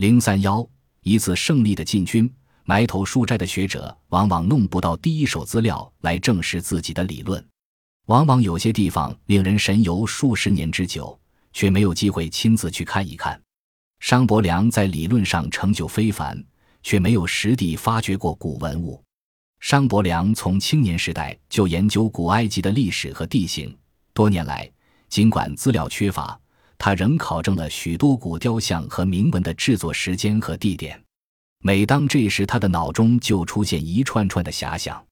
零三幺一次胜利的进军，埋头书斋的学者往往弄不到第一手资料来证实自己的理论，往往有些地方令人神游数十年之久，却没有机会亲自去看一看。商伯良在理论上成就非凡，却没有实地发掘过古文物。商伯良从青年时代就研究古埃及的历史和地形，多年来，尽管资料缺乏，他仍考证了许多古雕像和铭文的制作时间和地点。每当这时，他的脑中就出现一串串的遐想。